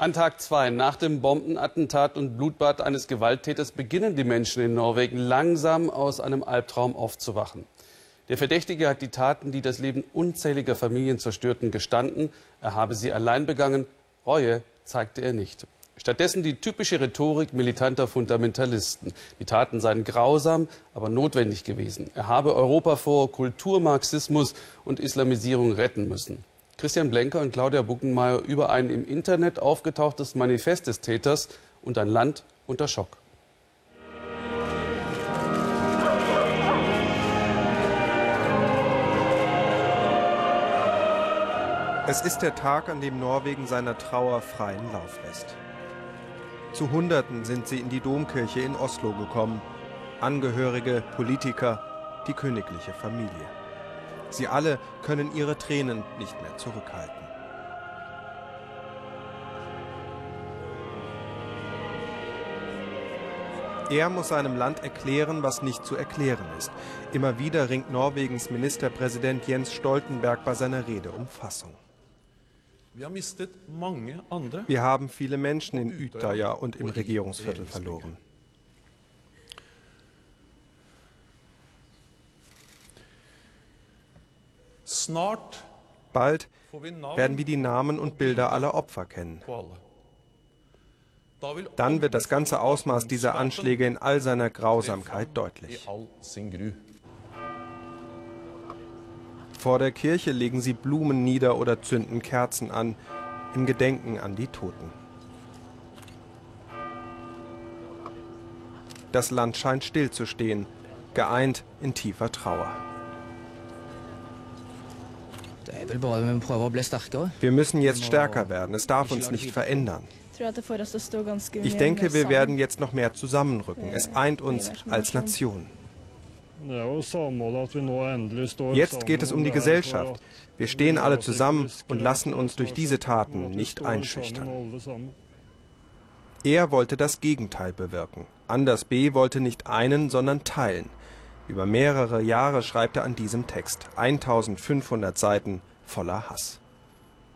An Tag zwei nach dem Bombenattentat und Blutbad eines Gewalttäters beginnen die Menschen in Norwegen langsam aus einem Albtraum aufzuwachen. Der Verdächtige hat die Taten, die das Leben unzähliger Familien zerstörten, gestanden. Er habe sie allein begangen. Reue zeigte er nicht. Stattdessen die typische Rhetorik militanter Fundamentalisten. Die Taten seien grausam, aber notwendig gewesen. Er habe Europa vor Kulturmarxismus und Islamisierung retten müssen. Christian Blenker und Claudia Buckenmeier über ein im Internet aufgetauchtes Manifest des Täters und ein Land unter Schock. Es ist der Tag, an dem Norwegen seiner Trauer freien Lauf lässt. Zu Hunderten sind sie in die Domkirche in Oslo gekommen. Angehörige, Politiker, die königliche Familie. Sie alle können ihre Tränen nicht mehr zurückhalten. Er muss seinem Land erklären, was nicht zu erklären ist. Immer wieder ringt Norwegens Ministerpräsident Jens Stoltenberg bei seiner Rede um Fassung. Wir haben viele Menschen in Utøya und im Regierungsviertel verloren. Bald werden wir die Namen und Bilder aller Opfer kennen. Dann wird das ganze Ausmaß dieser Anschläge in all seiner Grausamkeit deutlich. Vor der Kirche legen sie Blumen nieder oder zünden Kerzen an, im Gedenken an die Toten. Das Land scheint stillzustehen, geeint in tiefer Trauer. Wir müssen jetzt stärker werden. Es darf uns nicht verändern. Ich denke, wir werden jetzt noch mehr zusammenrücken. Es eint uns als Nation. Jetzt geht es um die Gesellschaft. Wir stehen alle zusammen und lassen uns durch diese Taten nicht einschüchtern. Er wollte das Gegenteil bewirken. Anders B. wollte nicht einen, sondern teilen. Über mehrere Jahre schreibt er an diesem Text, 1500 Seiten voller Hass.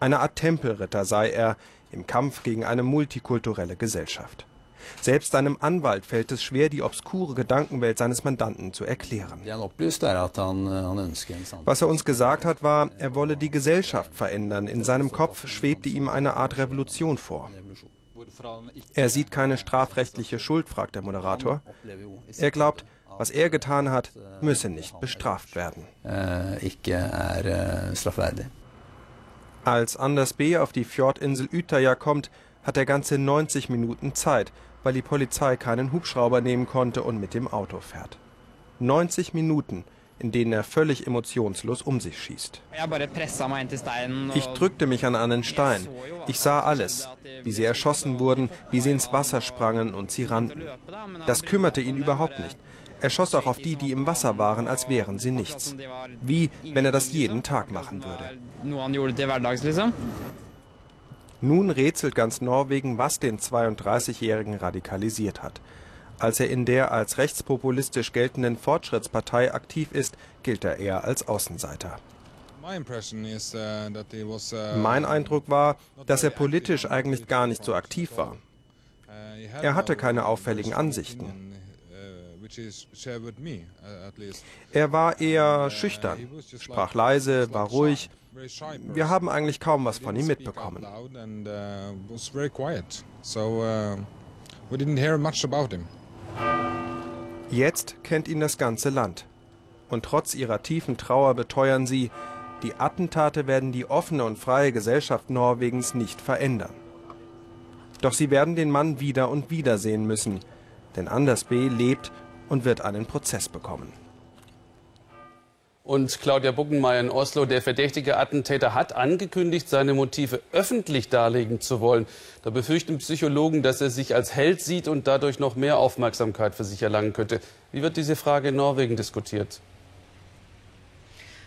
Eine Art Tempelritter sei er im Kampf gegen eine multikulturelle Gesellschaft. Selbst seinem Anwalt fällt es schwer, die obskure Gedankenwelt seines Mandanten zu erklären. Was er uns gesagt hat, war, er wolle die Gesellschaft verändern. In seinem Kopf schwebte ihm eine Art Revolution vor. Er sieht keine strafrechtliche Schuld, fragt der Moderator. Er glaubt, was er getan hat, müsse nicht bestraft werden. Als Anders B. auf die Fjordinsel Utøya kommt, hat er ganze 90 Minuten Zeit, weil die Polizei keinen Hubschrauber nehmen konnte und mit dem Auto fährt. 90 Minuten, in denen er völlig emotionslos um sich schießt. Ich drückte mich an einen Stein. Ich sah alles, wie sie erschossen wurden, wie sie ins Wasser sprangen und sie rannten. Das kümmerte ihn überhaupt nicht. Er schoss auch auf die, die im Wasser waren, als wären sie nichts. Wie wenn er das jeden Tag machen würde. Nun rätselt ganz Norwegen, was den 32-Jährigen radikalisiert hat. Als er in der als rechtspopulistisch geltenden Fortschrittspartei aktiv ist, gilt er eher als Außenseiter. Mein Eindruck war, dass er politisch eigentlich gar nicht so aktiv war. Er hatte keine auffälligen Ansichten. Uh, er war eher schüchtern, sprach leise, war ruhig. Wir haben eigentlich kaum was von ihm mitbekommen. Jetzt kennt ihn das ganze Land. Und trotz ihrer tiefen Trauer beteuern sie, die Attentate werden die offene und freie Gesellschaft Norwegens nicht verändern. Doch sie werden den Mann wieder und wieder sehen müssen, denn Anders B. lebt und wird einen Prozess bekommen. Und Claudia Buckenmeier in Oslo, der verdächtige Attentäter, hat angekündigt, seine Motive öffentlich darlegen zu wollen. Da befürchten Psychologen, dass er sich als Held sieht und dadurch noch mehr Aufmerksamkeit für sich erlangen könnte. Wie wird diese Frage in Norwegen diskutiert?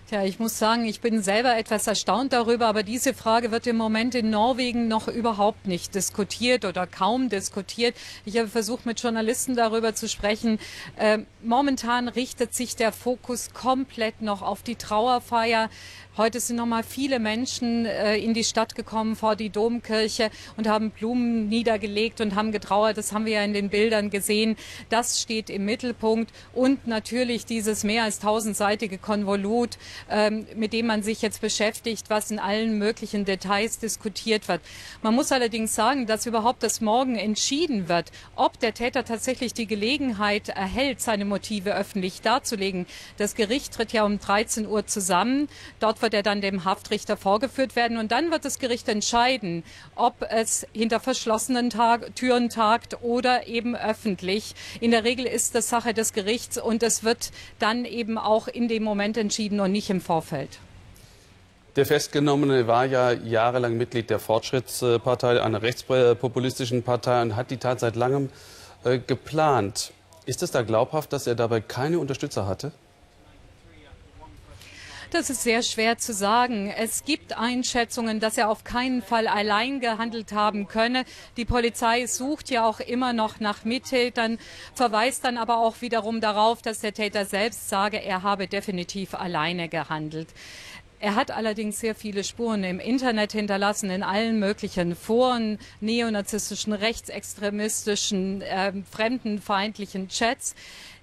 Tja, ich muss sagen, ich bin selber etwas erstaunt darüber, aber diese Frage wird im Moment in Norwegen noch überhaupt nicht diskutiert oder kaum diskutiert. Ich habe versucht, mit Journalisten darüber zu sprechen. Äh, momentan richtet sich der Fokus komplett noch auf die Trauerfeier. Heute sind noch mal viele Menschen äh, in die Stadt gekommen vor die Domkirche und haben Blumen niedergelegt und haben getrauert. Das haben wir ja in den Bildern gesehen. Das steht im Mittelpunkt und natürlich dieses mehr als tausendseitige Konvolut ähm, mit dem man sich jetzt beschäftigt, was in allen möglichen Details diskutiert wird. Man muss allerdings sagen, dass überhaupt das morgen entschieden wird, ob der Täter tatsächlich die Gelegenheit erhält, seine Motive öffentlich darzulegen. Das Gericht tritt ja um 13 Uhr zusammen. Dort wird er dann dem Haftrichter vorgeführt werden und dann wird das Gericht entscheiden, ob es hinter verschlossenen Tag Türen tagt oder eben öffentlich. In der Regel ist das Sache des Gerichts und es wird dann eben auch in dem Moment entschieden und nicht nicht im Vorfeld. Der Festgenommene war ja jahrelang Mitglied der Fortschrittspartei, einer rechtspopulistischen Partei und hat die Tat seit langem äh, geplant. Ist es da glaubhaft, dass er dabei keine Unterstützer hatte? Das ist sehr schwer zu sagen. Es gibt Einschätzungen, dass er auf keinen Fall allein gehandelt haben könne. Die Polizei sucht ja auch immer noch nach Mittätern, verweist dann aber auch wiederum darauf, dass der Täter selbst sage, er habe definitiv alleine gehandelt. Er hat allerdings sehr viele Spuren im Internet hinterlassen, in allen möglichen Foren, neonazistischen, rechtsextremistischen, äh, fremdenfeindlichen Chats.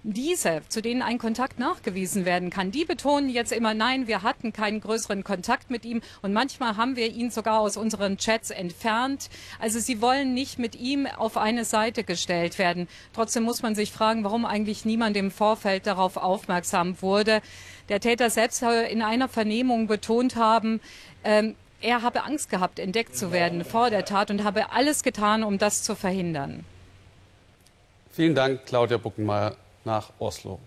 Diese, zu denen ein Kontakt nachgewiesen werden kann, die betonen jetzt immer, nein, wir hatten keinen größeren Kontakt mit ihm und manchmal haben wir ihn sogar aus unseren Chats entfernt. Also sie wollen nicht mit ihm auf eine Seite gestellt werden. Trotzdem muss man sich fragen, warum eigentlich niemand im Vorfeld darauf aufmerksam wurde. Der Täter selbst soll in einer Vernehmung betont haben, ähm, er habe Angst gehabt, entdeckt zu werden vor der Tat und habe alles getan, um das zu verhindern. Vielen Dank, Claudia Buckenmeier nach Oslo.